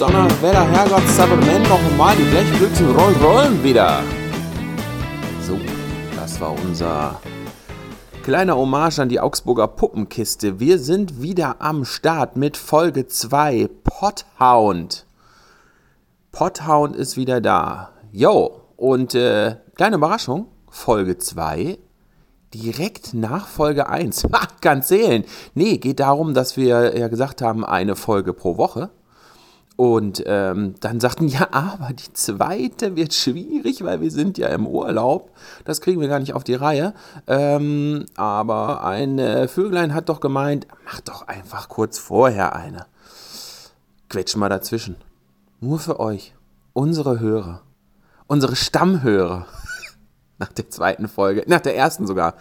Donnerwetter, Herrgott, Saberman, noch einmal die Blechblöcke rollen, rollen wieder. So, das war unser kleiner Hommage an die Augsburger Puppenkiste. Wir sind wieder am Start mit Folge 2, Pothound. Pothound ist wieder da. Yo, und äh, kleine Überraschung, Folge 2 direkt nach Folge 1. Ha, kann zählen. Nee, geht darum, dass wir ja gesagt haben, eine Folge pro Woche. Und ähm, dann sagten, ja, aber die zweite wird schwierig, weil wir sind ja im Urlaub. Das kriegen wir gar nicht auf die Reihe. Ähm, aber ein Vöglein hat doch gemeint, mach doch einfach kurz vorher eine. Quetsch mal dazwischen. Nur für euch, unsere Hörer, unsere Stammhörer. nach der zweiten Folge, nach der ersten sogar.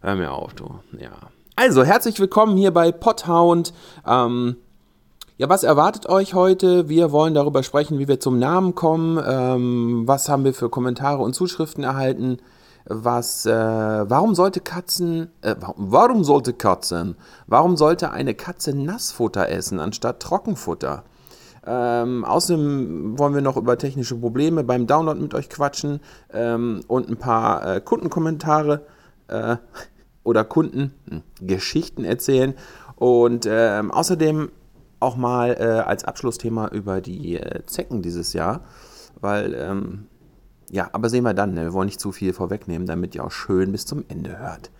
Hör mir auf, du. Ja. Also, herzlich willkommen hier bei Pothound. Ähm, ja, was erwartet euch heute? Wir wollen darüber sprechen, wie wir zum Namen kommen. Ähm, was haben wir für Kommentare und Zuschriften erhalten? Was, äh, warum sollte Katzen, äh, warum sollte Katzen, warum sollte eine Katze Nassfutter essen anstatt Trockenfutter? Ähm, außerdem wollen wir noch über technische Probleme beim Download mit euch quatschen ähm, und ein paar äh, Kundenkommentare äh, oder Kundengeschichten erzählen. Und ähm, außerdem auch mal äh, als Abschlussthema über die äh, Zecken dieses Jahr, weil, ähm, ja, aber sehen wir dann, ne? wir wollen nicht zu viel vorwegnehmen, damit ihr auch schön bis zum Ende hört.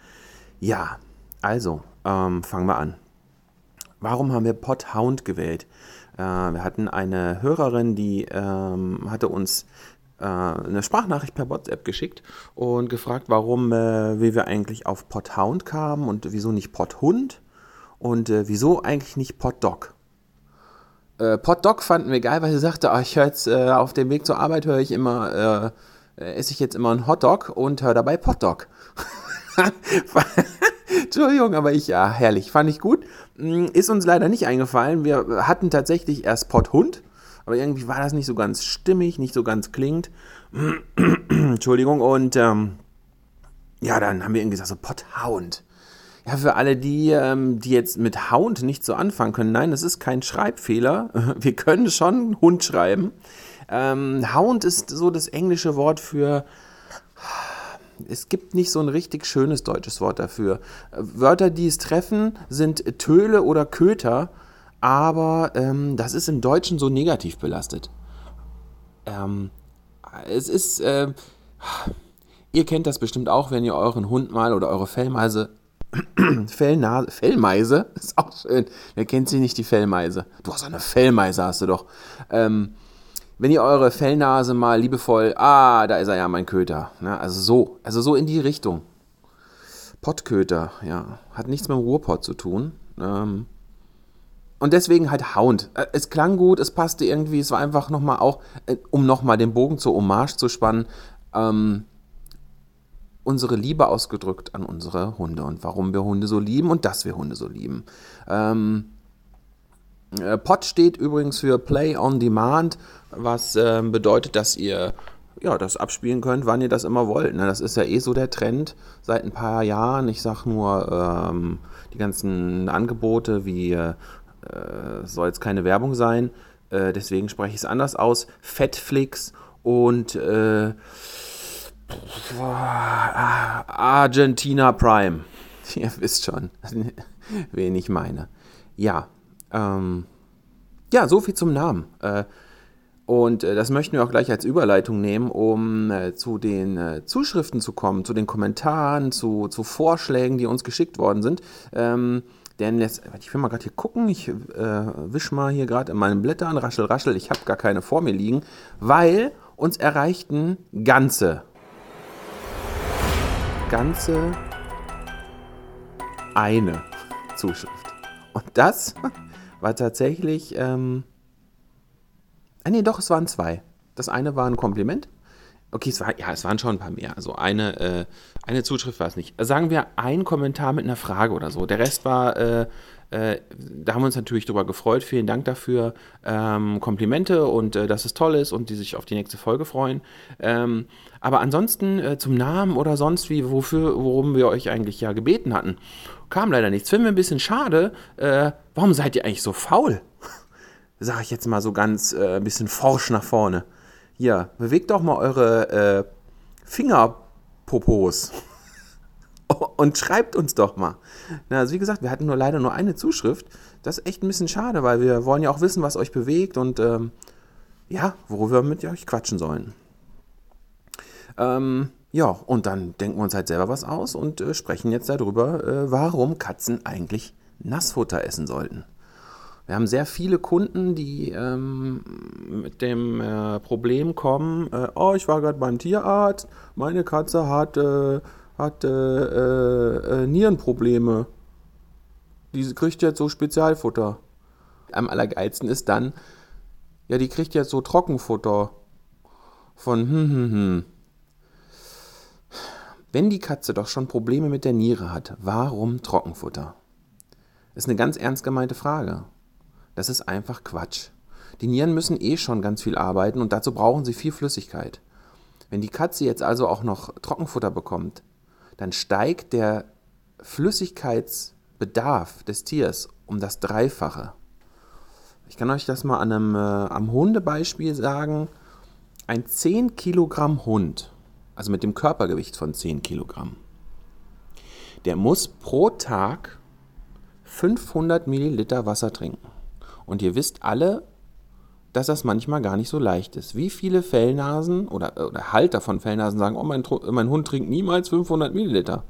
Ja, also, ähm, fangen wir an. Warum haben wir Pothound gewählt? Äh, wir hatten eine Hörerin, die ähm, hatte uns äh, eine Sprachnachricht per WhatsApp geschickt und gefragt, warum, äh, wie wir eigentlich auf Pothound kamen und wieso nicht Pothund und äh, wieso eigentlich nicht Potdog. Äh, Potdog fanden wir geil, weil sie sagte, oh, ich höre jetzt äh, auf dem Weg zur Arbeit höre ich immer, äh, esse ich jetzt immer einen Hotdog und höre dabei Potdog. Entschuldigung, aber ich, ja, herrlich, fand ich gut. Mm, ist uns leider nicht eingefallen. Wir hatten tatsächlich erst Potthund, aber irgendwie war das nicht so ganz stimmig, nicht so ganz klingt. Entschuldigung, und ähm, ja, dann haben wir irgendwie gesagt, so Potthound. Ja, für alle die, ähm, die jetzt mit Hound nicht so anfangen können, nein, das ist kein Schreibfehler. Wir können schon Hund schreiben. Ähm, Hound ist so das englische Wort für es gibt nicht so ein richtig schönes deutsches Wort dafür. Wörter, die es treffen, sind Töle oder Köter, aber ähm, das ist im Deutschen so negativ belastet. Ähm, es ist, äh, ihr kennt das bestimmt auch, wenn ihr euren Hund mal oder eure Fellmeise Fellnase, Fellmeise, ist auch schön. Wer kennt sie nicht, die Fellmeise? Du hast eine Fellmeise, hast du doch. Ähm, wenn ihr eure Fellnase mal liebevoll, ah, da ist er ja, mein Köter. Ne? Also so, also so in die Richtung. Pottköter, ja. Hat nichts mit dem Ruhrpott zu tun. Ähm, und deswegen halt Hound. Äh, es klang gut, es passte irgendwie, es war einfach nochmal auch, äh, um nochmal den Bogen zur Hommage zu spannen, ähm, unsere Liebe ausgedrückt an unsere Hunde und warum wir Hunde so lieben und dass wir Hunde so lieben. Ähm, äh, Pod steht übrigens für Play on Demand, was äh, bedeutet, dass ihr ja, das abspielen könnt, wann ihr das immer wollt. Ne? Das ist ja eh so der Trend seit ein paar Jahren. Ich sag nur, ähm, die ganzen Angebote wie äh, soll jetzt keine Werbung sein, äh, deswegen spreche ich es anders aus. Fatflix und äh, Argentina Prime. Ihr wisst schon, wen ich meine. Ja, ähm, ja, so viel zum Namen. Äh, und äh, das möchten wir auch gleich als Überleitung nehmen, um äh, zu den Zuschriften zu kommen, zu den Kommentaren, zu, zu Vorschlägen, die uns geschickt worden sind. Ähm, denn jetzt, ich will mal gerade hier gucken, ich wisch mal hier gerade in meinen Blättern, raschel, raschel, ich habe gar keine vor mir liegen, weil uns erreichten ganze, ganze eine Zuschrift. Und das war tatsächlich. Ähm, ah, nee, doch, es waren zwei. Das eine war ein Kompliment. Okay, es war, ja, es waren schon ein paar mehr. Also eine, äh, eine Zuschrift war es nicht. Sagen wir ein Kommentar mit einer Frage oder so. Der Rest war, äh, äh, da haben wir uns natürlich drüber gefreut. Vielen Dank dafür. Ähm, Komplimente und äh, dass es toll ist und die sich auf die nächste Folge freuen. Ähm, aber ansonsten äh, zum Namen oder sonst wie, wofür, worum wir euch eigentlich ja gebeten hatten kam leider nichts. Finden wir ein bisschen schade. Äh, warum seid ihr eigentlich so faul? sag ich jetzt mal so ganz ein bisschen forsch nach vorne. Hier, bewegt doch mal eure äh, Fingerpopos und schreibt uns doch mal. Na, also wie gesagt, wir hatten nur leider nur eine Zuschrift. Das ist echt ein bisschen schade, weil wir wollen ja auch wissen, was euch bewegt und ähm, ja, worüber wir mit euch quatschen sollen. Ähm, ja, und dann denken wir uns halt selber was aus und äh, sprechen jetzt darüber, äh, warum Katzen eigentlich Nassfutter essen sollten. Wir haben sehr viele Kunden, die ähm, mit dem äh, Problem kommen, äh, oh, ich war gerade beim Tierarzt, meine Katze hat, äh, hat äh, Nierenprobleme. Die kriegt jetzt so Spezialfutter. Am allergeilsten ist dann, ja, die kriegt jetzt so Trockenfutter von hm, hm, hm. Wenn die Katze doch schon Probleme mit der Niere hat, warum Trockenfutter? Ist eine ganz ernst gemeinte Frage. Das ist einfach Quatsch. Die Nieren müssen eh schon ganz viel arbeiten und dazu brauchen sie viel Flüssigkeit. Wenn die Katze jetzt also auch noch Trockenfutter bekommt, dann steigt der Flüssigkeitsbedarf des Tiers um das Dreifache. Ich kann euch das mal an einem, äh, am Hundebeispiel sagen. Ein 10 Kilogramm Hund also mit dem Körpergewicht von 10 Kilogramm, der muss pro Tag 500 Milliliter Wasser trinken. Und ihr wisst alle, dass das manchmal gar nicht so leicht ist. Wie viele Fellnasen oder, oder Halter von Fellnasen sagen, oh, mein, mein Hund trinkt niemals 500 Milliliter.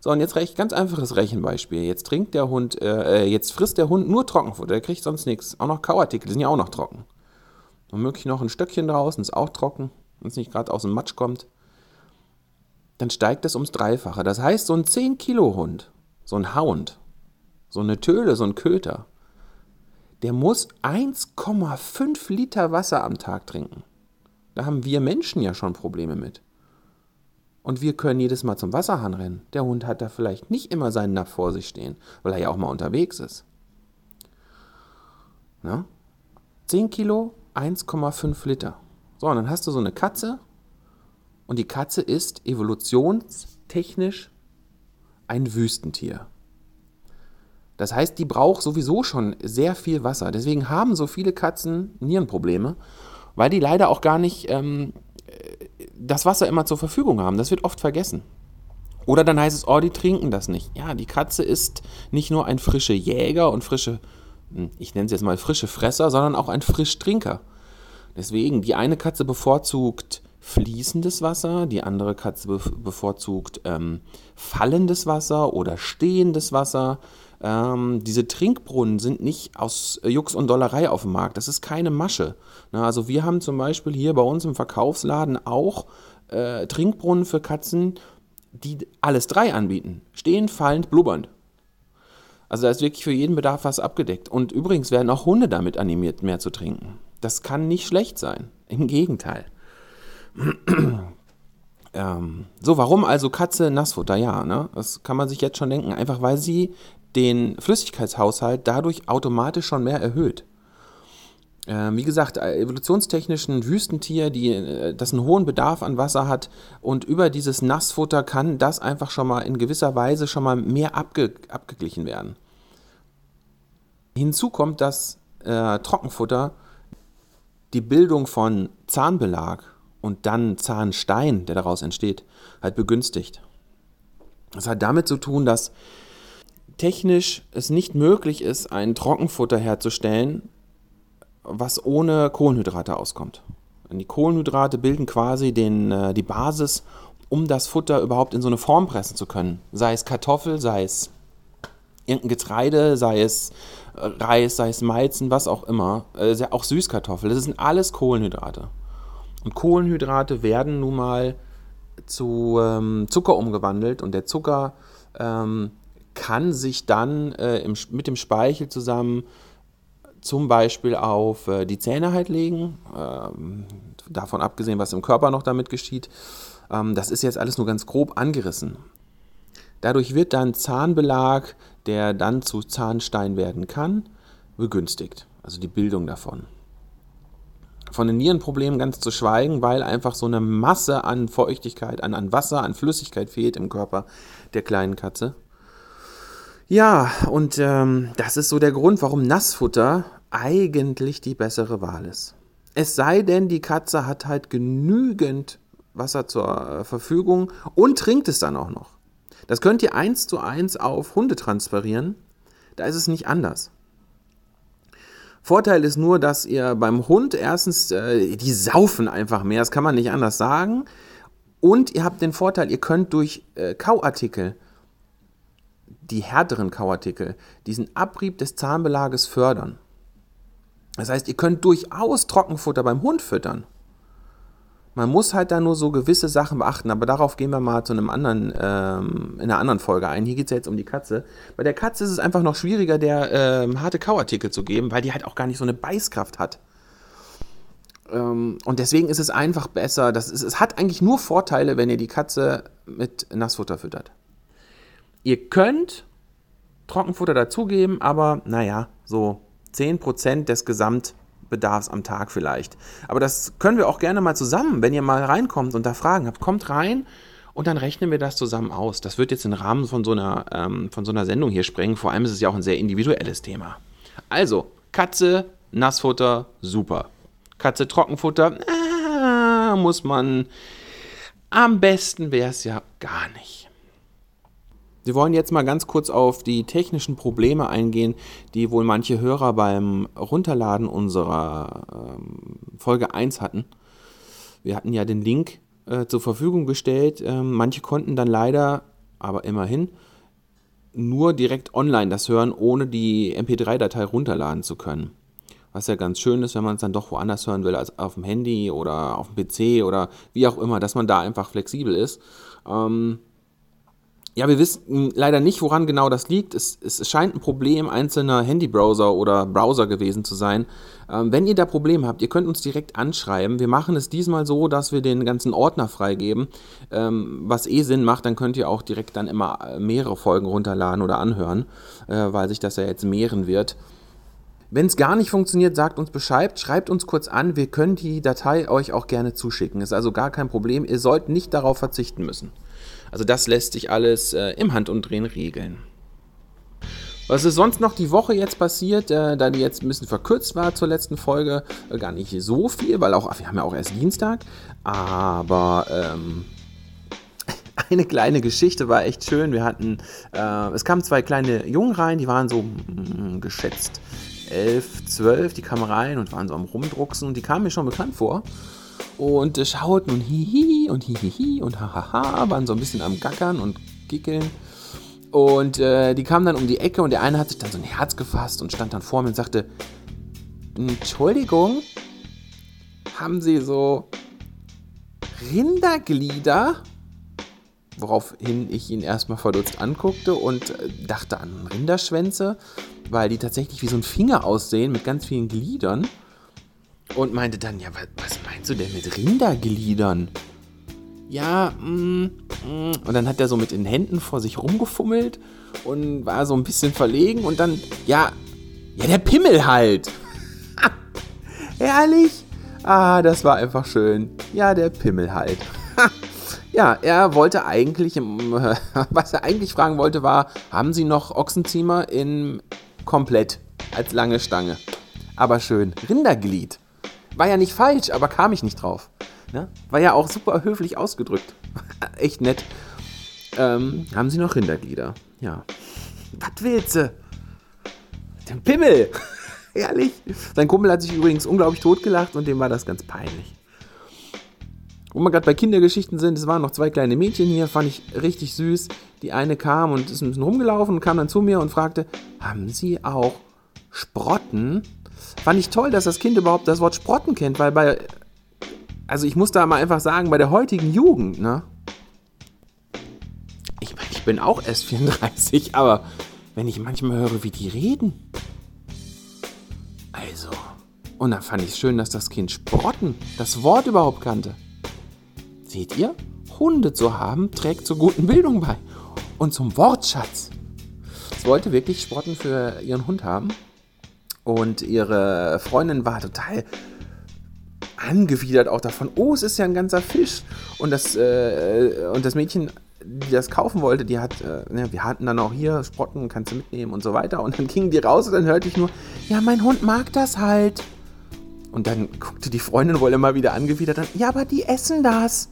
So, und jetzt recht ganz einfaches Rechenbeispiel. Jetzt trinkt der Hund, äh, äh, jetzt frisst der Hund nur Trockenfutter, der kriegt sonst nichts. Auch noch Kauartikel, die sind ja auch noch trocken. Womöglich noch ein Stöckchen draußen, ist auch trocken, wenn es nicht gerade aus dem Matsch kommt dann steigt es ums Dreifache. Das heißt, so ein 10-Kilo-Hund, so ein Hound, so eine Töle, so ein Köter, der muss 1,5 Liter Wasser am Tag trinken. Da haben wir Menschen ja schon Probleme mit. Und wir können jedes Mal zum Wasserhahn rennen. Der Hund hat da vielleicht nicht immer seinen Napf vor sich stehen, weil er ja auch mal unterwegs ist. Na? 10 Kilo, 1,5 Liter. So, und dann hast du so eine Katze, und die Katze ist evolutionstechnisch ein Wüstentier. Das heißt, die braucht sowieso schon sehr viel Wasser. Deswegen haben so viele Katzen Nierenprobleme, weil die leider auch gar nicht ähm, das Wasser immer zur Verfügung haben. Das wird oft vergessen. Oder dann heißt es, oh, die trinken das nicht. Ja, die Katze ist nicht nur ein frischer Jäger und frische, hm, ich nenne es jetzt mal frische Fresser, sondern auch ein Frischtrinker. Deswegen, die eine Katze bevorzugt fließendes Wasser, die andere Katze bevorzugt ähm, fallendes Wasser oder stehendes Wasser. Ähm, diese Trinkbrunnen sind nicht aus Jux und Dollerei auf dem Markt. Das ist keine Masche. Na, also wir haben zum Beispiel hier bei uns im Verkaufsladen auch äh, Trinkbrunnen für Katzen, die alles drei anbieten. Stehend, fallend, blubbernd. Also da ist wirklich für jeden Bedarf was abgedeckt. Und übrigens werden auch Hunde damit animiert, mehr zu trinken. Das kann nicht schlecht sein. Im Gegenteil. ähm, so, warum also Katze Nassfutter? Ja, ne? das kann man sich jetzt schon denken. Einfach weil sie den Flüssigkeitshaushalt dadurch automatisch schon mehr erhöht. Ähm, wie gesagt, äh, evolutionstechnisch ein Wüstentier, die, äh, das einen hohen Bedarf an Wasser hat und über dieses Nassfutter kann das einfach schon mal in gewisser Weise schon mal mehr abge abgeglichen werden. Hinzu kommt, dass äh, Trockenfutter die Bildung von Zahnbelag und dann Zahnstein, der daraus entsteht, halt begünstigt. Das hat damit zu tun, dass technisch es nicht möglich ist, ein Trockenfutter herzustellen, was ohne Kohlenhydrate auskommt. Die Kohlenhydrate bilden quasi den, äh, die Basis, um das Futter überhaupt in so eine Form pressen zu können. Sei es Kartoffel, sei es irgendein Getreide, sei es äh, Reis, sei es Malzen, was auch immer. Äh, auch Süßkartoffel. Das sind alles Kohlenhydrate. Und Kohlenhydrate werden nun mal zu ähm, Zucker umgewandelt und der Zucker ähm, kann sich dann äh, im, mit dem Speichel zusammen zum Beispiel auf äh, die Zähne halt legen, ähm, davon abgesehen, was im Körper noch damit geschieht. Ähm, das ist jetzt alles nur ganz grob angerissen. Dadurch wird dann Zahnbelag, der dann zu Zahnstein werden kann, begünstigt, also die Bildung davon. Von den Nierenproblemen ganz zu schweigen, weil einfach so eine Masse an Feuchtigkeit, an, an Wasser, an Flüssigkeit fehlt im Körper der kleinen Katze. Ja, und ähm, das ist so der Grund, warum Nassfutter eigentlich die bessere Wahl ist. Es sei denn, die Katze hat halt genügend Wasser zur äh, Verfügung und trinkt es dann auch noch. Das könnt ihr eins zu eins auf Hunde transferieren. Da ist es nicht anders. Vorteil ist nur, dass ihr beim Hund erstens, äh, die saufen einfach mehr, das kann man nicht anders sagen. Und ihr habt den Vorteil, ihr könnt durch äh, Kauartikel, die härteren Kauartikel, diesen Abrieb des Zahnbelages fördern. Das heißt, ihr könnt durchaus Trockenfutter beim Hund füttern. Man muss halt da nur so gewisse Sachen beachten, aber darauf gehen wir mal zu einem anderen, ähm, in einer anderen Folge ein. Hier geht es ja jetzt um die Katze. Bei der Katze ist es einfach noch schwieriger, der ähm, harte Kauartikel zu geben, weil die halt auch gar nicht so eine Beißkraft hat. Ähm, und deswegen ist es einfach besser. Das ist, es hat eigentlich nur Vorteile, wenn ihr die Katze mit Nassfutter füttert. Ihr könnt Trockenfutter dazugeben, aber naja, so 10% des Gesamt Bedarfs am Tag vielleicht. Aber das können wir auch gerne mal zusammen, wenn ihr mal reinkommt und da Fragen habt, kommt rein und dann rechnen wir das zusammen aus. Das wird jetzt den Rahmen von so einer, ähm, von so einer Sendung hier sprengen. Vor allem ist es ja auch ein sehr individuelles Thema. Also, Katze, Nassfutter, super. Katze, Trockenfutter, äh, muss man. Am besten wäre es ja gar nicht. Wir wollen jetzt mal ganz kurz auf die technischen Probleme eingehen, die wohl manche Hörer beim Runterladen unserer ähm, Folge 1 hatten. Wir hatten ja den Link äh, zur Verfügung gestellt. Ähm, manche konnten dann leider, aber immerhin, nur direkt online das hören, ohne die MP3-Datei runterladen zu können. Was ja ganz schön ist, wenn man es dann doch woanders hören will als auf dem Handy oder auf dem PC oder wie auch immer, dass man da einfach flexibel ist. Ähm, ja, wir wissen leider nicht, woran genau das liegt. Es, es scheint ein Problem einzelner Handybrowser oder Browser gewesen zu sein. Ähm, wenn ihr da Probleme habt, ihr könnt uns direkt anschreiben. Wir machen es diesmal so, dass wir den ganzen Ordner freigeben, ähm, was eh Sinn macht. Dann könnt ihr auch direkt dann immer äh, mehrere Folgen runterladen oder anhören, äh, weil sich das ja jetzt mehren wird. Wenn es gar nicht funktioniert, sagt uns Bescheid, schreibt uns kurz an. Wir können die Datei euch auch gerne zuschicken. Ist also gar kein Problem. Ihr sollt nicht darauf verzichten müssen. Also das lässt sich alles äh, im Handumdrehen regeln. Was ist sonst noch die Woche jetzt passiert, äh, da die jetzt ein bisschen verkürzt war zur letzten Folge? Äh, gar nicht so viel, weil auch wir haben ja auch erst Dienstag. Aber ähm, eine kleine Geschichte war echt schön. Wir hatten, äh, es kamen zwei kleine Jungen rein, die waren so mh, mm, geschätzt elf, zwölf, die kamen rein und waren so am Rumdrucksen. Die kamen mir schon bekannt vor und äh, schauten und hihi und hihihi und hahaha, waren so ein bisschen am Gackern und Gickeln. Und äh, die kamen dann um die Ecke und der eine hat sich dann so ein Herz gefasst und stand dann vor mir und sagte, Entschuldigung, haben Sie so Rinderglieder? Woraufhin ich ihn erstmal verdutzt anguckte und äh, dachte an Rinderschwänze, weil die tatsächlich wie so ein Finger aussehen mit ganz vielen Gliedern und meinte dann, ja, was, meinst du denn mit Rindergliedern? Ja, mm, mm. Und dann hat er so mit den Händen vor sich rumgefummelt und war so ein bisschen verlegen und dann, ja, ja, der Pimmel halt. Ehrlich? Ah, das war einfach schön. Ja, der Pimmel halt. ja, er wollte eigentlich, was er eigentlich fragen wollte, war, haben Sie noch Ochsenziemer in komplett als lange Stange? Aber schön. Rinderglied. War ja nicht falsch, aber kam ich nicht drauf. Ne? War ja auch super höflich ausgedrückt. Echt nett. Ähm, haben Sie noch Rinderglieder? Ja. Was willst du? Den Pimmel! Ehrlich? Sein Kumpel hat sich übrigens unglaublich totgelacht und dem war das ganz peinlich. Wo wir gerade bei Kindergeschichten sind, es waren noch zwei kleine Mädchen hier, fand ich richtig süß. Die eine kam und ist ein bisschen rumgelaufen und kam dann zu mir und fragte, haben Sie auch Sprotten? Fand ich toll, dass das Kind überhaupt das Wort Sprotten kennt, weil bei, also ich muss da mal einfach sagen, bei der heutigen Jugend, ne? Ich meine, ich bin auch erst 34, aber wenn ich manchmal höre, wie die reden. Also, und dann fand ich es schön, dass das Kind Sprotten, das Wort überhaupt kannte. Seht ihr? Hunde zu haben, trägt zur guten Bildung bei. Und zum Wortschatz. Es wollte wirklich Sprotten für ihren Hund haben. Und ihre Freundin war total angewidert auch davon. Oh, es ist ja ein ganzer Fisch. Und das, äh, und das Mädchen die das kaufen wollte, die hat, äh, ne, wir hatten dann auch hier Sprotten, kannst du mitnehmen und so weiter. Und dann gingen die raus und dann hörte ich nur, ja, mein Hund mag das halt. Und dann guckte die Freundin wohl immer wieder angewidert an, ja, aber die essen das.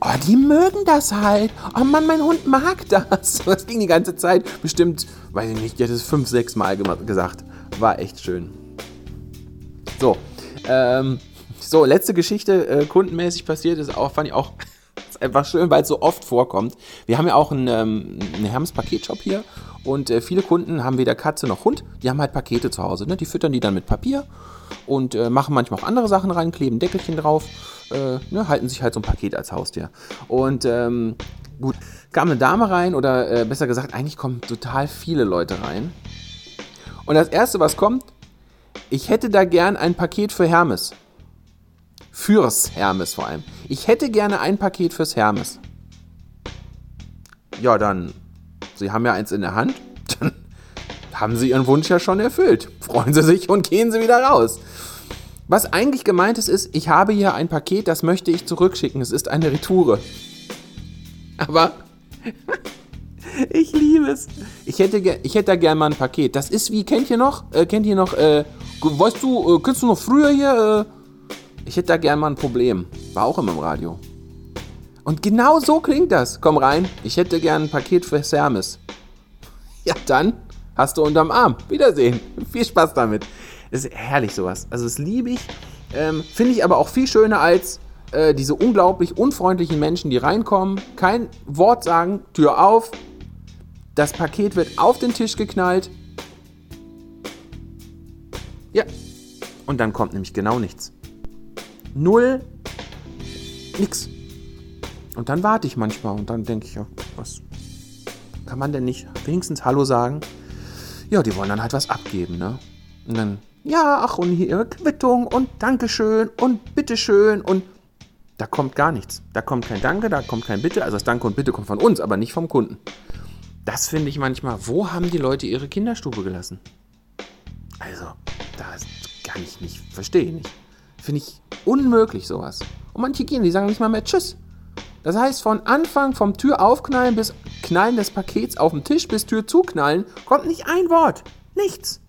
Oh, die mögen das halt. Oh Mann, mein Hund mag das. Das ging die ganze Zeit. Bestimmt, weiß ich nicht, die hat es fünf, sechs Mal gesagt. War echt schön. So, ähm, so, letzte Geschichte, äh, kundenmäßig passiert ist auch, fand ich auch einfach schön, weil es so oft vorkommt. Wir haben ja auch einen, ähm, einen Hermes-Paketshop hier und äh, viele Kunden haben weder Katze noch Hund. Die haben halt Pakete zu Hause. Ne? Die füttern die dann mit Papier und äh, machen manchmal auch andere Sachen rein, kleben Deckelchen drauf, äh, ne? halten sich halt so ein Paket als Haustier. Und ähm, gut, kam eine Dame rein oder äh, besser gesagt, eigentlich kommen total viele Leute rein. Und das Erste, was kommt, ich hätte da gern ein Paket für Hermes. Fürs Hermes vor allem. Ich hätte gerne ein Paket fürs Hermes. Ja, dann, Sie haben ja eins in der Hand. Dann haben Sie Ihren Wunsch ja schon erfüllt. Freuen Sie sich und gehen Sie wieder raus. Was eigentlich gemeint ist, ist, ich habe hier ein Paket, das möchte ich zurückschicken. Es ist eine Retoure. Aber ich liebe es. Ich hätte, ich hätte da gerne mal ein Paket. Das ist wie, kennt ihr noch? Äh, kennt ihr noch, äh, weißt du, äh, kennst du noch früher hier? Äh, ich hätte da gern mal ein Problem. War auch immer im Radio. Und genau so klingt das. Komm rein, ich hätte gern ein Paket für Hermes. Ja, dann hast du unterm Arm. Wiedersehen. Viel Spaß damit. Das ist herrlich sowas. Also das liebe ich. Ähm, Finde ich aber auch viel schöner als äh, diese unglaublich unfreundlichen Menschen, die reinkommen, kein Wort sagen, Tür auf, das Paket wird auf den Tisch geknallt. Ja. Und dann kommt nämlich genau nichts. Null. Nix. Und dann warte ich manchmal und dann denke ich, ja, was kann man denn nicht wenigstens Hallo sagen? Ja, die wollen dann halt was abgeben, ne? Und dann, ja, ach, und hier ihre Quittung und Dankeschön und Bitteschön und da kommt gar nichts. Da kommt kein Danke, da kommt kein Bitte. Also das Danke und Bitte kommt von uns, aber nicht vom Kunden. Das finde ich manchmal, wo haben die Leute ihre Kinderstube gelassen? Also, das kann ich nicht, verstehe nicht. Finde ich unmöglich sowas. Und manche gehen, die sagen nicht mal mehr Tschüss. Das heißt, von Anfang vom Tür aufknallen bis Knallen des Pakets auf dem Tisch bis Tür zuknallen, kommt nicht ein Wort. Nichts.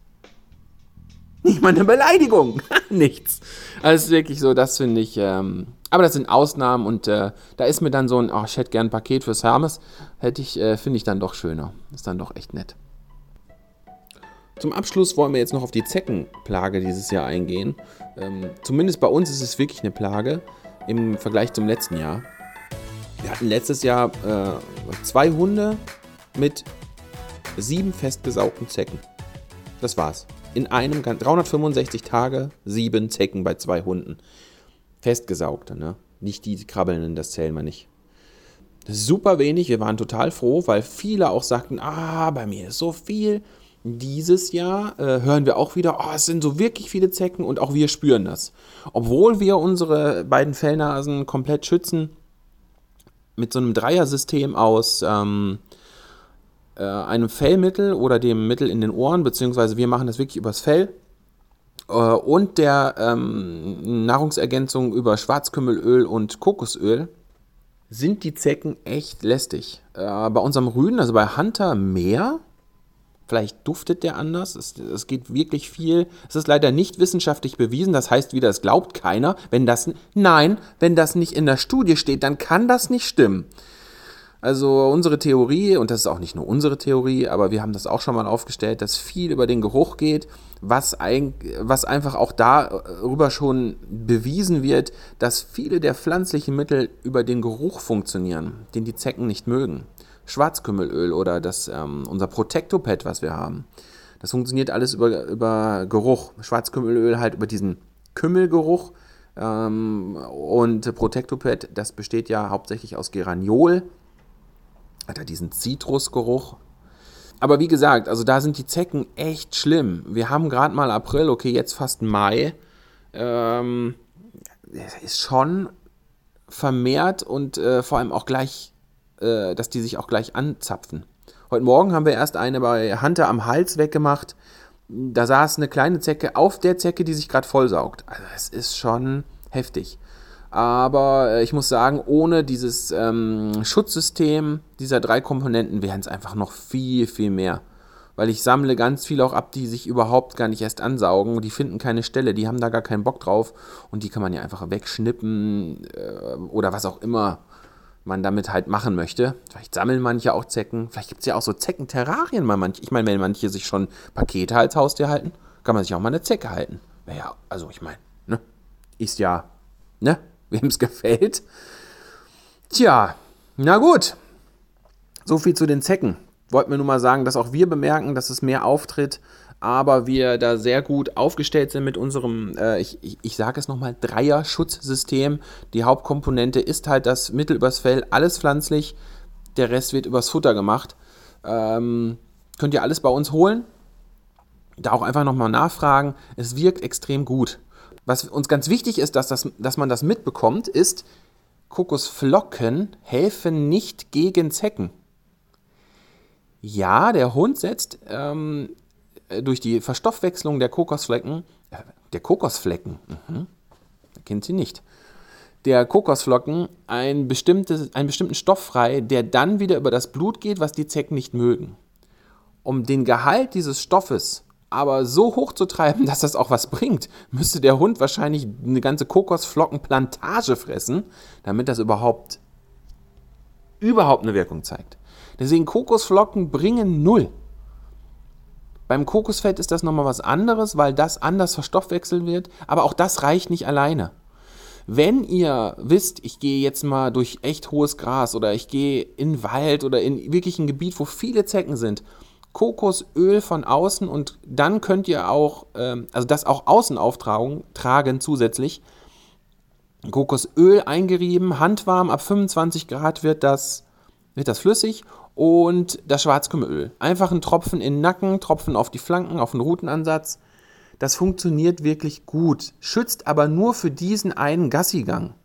Nicht mal eine Beleidigung. Nichts. Also wirklich so, das finde ich. Ähm, aber das sind Ausnahmen und äh, da ist mir dann so ein, oh, ich hätte gern ein Paket fürs Hermes, hätte ich, äh, finde ich dann doch schöner. Ist dann doch echt nett. Zum Abschluss wollen wir jetzt noch auf die Zeckenplage dieses Jahr eingehen. Ähm, zumindest bei uns ist es wirklich eine Plage im Vergleich zum letzten Jahr. Wir hatten letztes Jahr äh, zwei Hunde mit sieben festgesaugten Zecken. Das war's. In einem 365 Tage sieben Zecken bei zwei Hunden. Festgesaugte, ne? Nicht die krabbelnden, das zählen wir nicht. Super wenig, wir waren total froh, weil viele auch sagten, ah, bei mir ist so viel. Dieses Jahr äh, hören wir auch wieder, oh, es sind so wirklich viele Zecken und auch wir spüren das. Obwohl wir unsere beiden Fellnasen komplett schützen, mit so einem Dreiersystem aus ähm, äh, einem Fellmittel oder dem Mittel in den Ohren, beziehungsweise wir machen das wirklich übers Fell äh, und der ähm, Nahrungsergänzung über Schwarzkümmelöl und Kokosöl, sind die Zecken echt lästig. Äh, bei unserem Rüden, also bei Hunter mehr, Vielleicht duftet der anders. Es, es, geht wirklich viel. Es ist leider nicht wissenschaftlich bewiesen. Das heißt wieder, es glaubt keiner. Wenn das, nein, wenn das nicht in der Studie steht, dann kann das nicht stimmen. Also unsere Theorie, und das ist auch nicht nur unsere Theorie, aber wir haben das auch schon mal aufgestellt, dass viel über den Geruch geht, was, ein, was einfach auch darüber schon bewiesen wird, dass viele der pflanzlichen Mittel über den Geruch funktionieren, den die Zecken nicht mögen. Schwarzkümmelöl oder das, ähm, unser Protectopad, was wir haben. Das funktioniert alles über, über Geruch. Schwarzkümmelöl halt über diesen Kümmelgeruch. Ähm, und Protectopad, das besteht ja hauptsächlich aus Geraniol. Hat er diesen Zitrusgeruch. Aber wie gesagt, also da sind die Zecken echt schlimm. Wir haben gerade mal April, okay, jetzt fast Mai. Ähm, ist schon vermehrt und äh, vor allem auch gleich äh, dass die sich auch gleich anzapfen. Heute Morgen haben wir erst eine bei Hunter am Hals weggemacht. Da saß eine kleine Zecke auf der Zecke, die sich gerade vollsaugt. Also es ist schon heftig. Aber äh, ich muss sagen, ohne dieses ähm, Schutzsystem dieser drei Komponenten wären es einfach noch viel, viel mehr. Weil ich sammle ganz viel auch ab, die sich überhaupt gar nicht erst ansaugen. Die finden keine Stelle, die haben da gar keinen Bock drauf. Und die kann man ja einfach wegschnippen äh, oder was auch immer man damit halt machen möchte. Vielleicht sammeln manche auch Zecken. Vielleicht gibt es ja auch so Zeckenterrarien mal manche. Ich meine, wenn manche sich schon Pakete als Haustier halten, kann man sich auch mal eine Zecke halten. Naja, also ich meine, ne? Ist ja, ne? Wem es gefällt. Tja, na gut. So viel zu den Zecken. Wollten wir nur mal sagen, dass auch wir bemerken, dass es mehr auftritt, aber wir da sehr gut aufgestellt sind mit unserem, äh, ich, ich, ich sage es nochmal, Dreier-Schutzsystem. Die Hauptkomponente ist halt das Mittel übers Fell, alles pflanzlich, der Rest wird übers Futter gemacht. Ähm, könnt ihr alles bei uns holen. Da auch einfach nochmal nachfragen. Es wirkt extrem gut. Was uns ganz wichtig ist, dass, das, dass man das mitbekommt, ist, Kokosflocken helfen nicht gegen Zecken. Ja, der Hund setzt ähm, durch die Verstoffwechslung der Kokosflecken, äh, der Kokosflecken, mhm, kennt sie nicht, der Kokosflocken ein bestimmtes, einen bestimmten Stoff frei, der dann wieder über das Blut geht, was die Zecken nicht mögen. Um den Gehalt dieses Stoffes aber so hoch zu treiben, dass das auch was bringt, müsste der Hund wahrscheinlich eine ganze Kokosflockenplantage fressen, damit das überhaupt überhaupt eine Wirkung zeigt. Deswegen Kokosflocken bringen null. Beim Kokosfett ist das nochmal was anderes, weil das anders verstoffwechselt wird, aber auch das reicht nicht alleine. Wenn ihr wisst, ich gehe jetzt mal durch echt hohes Gras oder ich gehe in Wald oder in wirklich ein Gebiet, wo viele Zecken sind, Kokosöl von außen und dann könnt ihr auch, ähm, also das auch außen auftragen tragen zusätzlich. Kokosöl eingerieben, handwarm, ab 25 Grad wird das, wird das flüssig und das Schwarzkümmelöl. Einfach ein Tropfen in den Nacken, Tropfen auf die Flanken, auf den Rutenansatz. Das funktioniert wirklich gut, schützt aber nur für diesen einen Gassigang.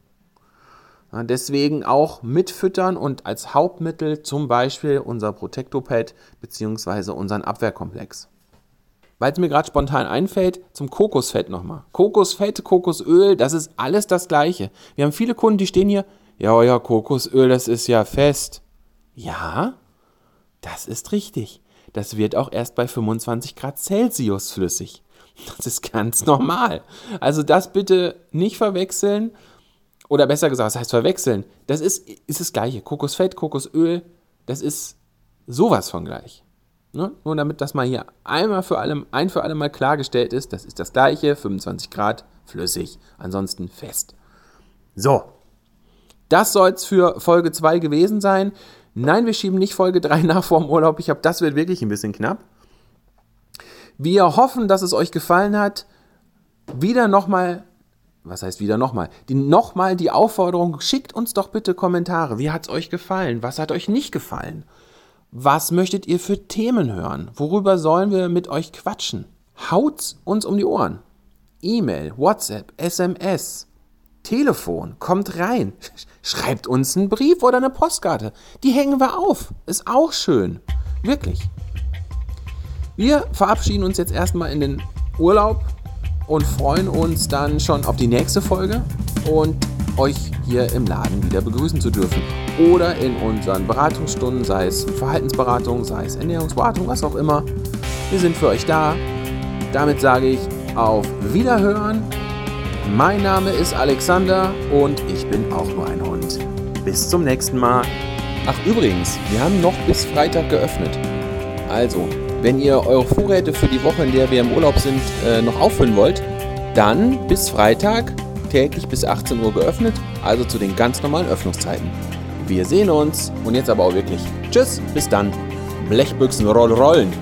Ja, deswegen auch mitfüttern und als Hauptmittel zum Beispiel unser Protectopad bzw. unseren Abwehrkomplex. Weil es mir gerade spontan einfällt, zum Kokosfett nochmal. Kokosfett, Kokosöl, das ist alles das gleiche. Wir haben viele Kunden, die stehen hier, ja, ja, Kokosöl, das ist ja fest. Ja, das ist richtig. Das wird auch erst bei 25 Grad Celsius flüssig. Das ist ganz normal. Also das bitte nicht verwechseln oder besser gesagt, das heißt verwechseln. Das ist, ist das gleiche. Kokosfett, Kokosöl, das ist sowas von gleich. Ne? Nur damit das mal hier einmal für alle, ein für alle Mal klargestellt ist, das ist das gleiche, 25 Grad, flüssig, ansonsten fest. So, das soll es für Folge 2 gewesen sein. Nein, wir schieben nicht Folge 3 nach vorm Urlaub. Ich habe, das wird wirklich ein bisschen knapp. Wir hoffen, dass es euch gefallen hat. Wieder nochmal was heißt wieder nochmal? Die, nochmal die Aufforderung, schickt uns doch bitte Kommentare. Wie hat es euch gefallen? Was hat euch nicht gefallen? Was möchtet ihr für Themen hören? Worüber sollen wir mit euch quatschen? Haut's uns um die Ohren. E-Mail, WhatsApp, SMS, Telefon, kommt rein. Schreibt uns einen Brief oder eine Postkarte. Die hängen wir auf. Ist auch schön. Wirklich. Wir verabschieden uns jetzt erstmal in den Urlaub und freuen uns dann schon auf die nächste Folge und euch hier im Laden wieder begrüßen zu dürfen. Oder in unseren Beratungsstunden, sei es Verhaltensberatung, sei es Ernährungsberatung, was auch immer. Wir sind für euch da. Damit sage ich auf Wiederhören. Mein Name ist Alexander und ich bin auch nur ein Hund. Bis zum nächsten Mal. Ach übrigens, wir haben noch bis Freitag geöffnet. Also, wenn ihr eure Vorräte für die Woche, in der wir im Urlaub sind, äh, noch auffüllen wollt, dann bis Freitag täglich bis 18 Uhr geöffnet, also zu den ganz normalen Öffnungszeiten. Wir sehen uns und jetzt aber auch wirklich. Tschüss, bis dann. Blechbüchsen roll rollen.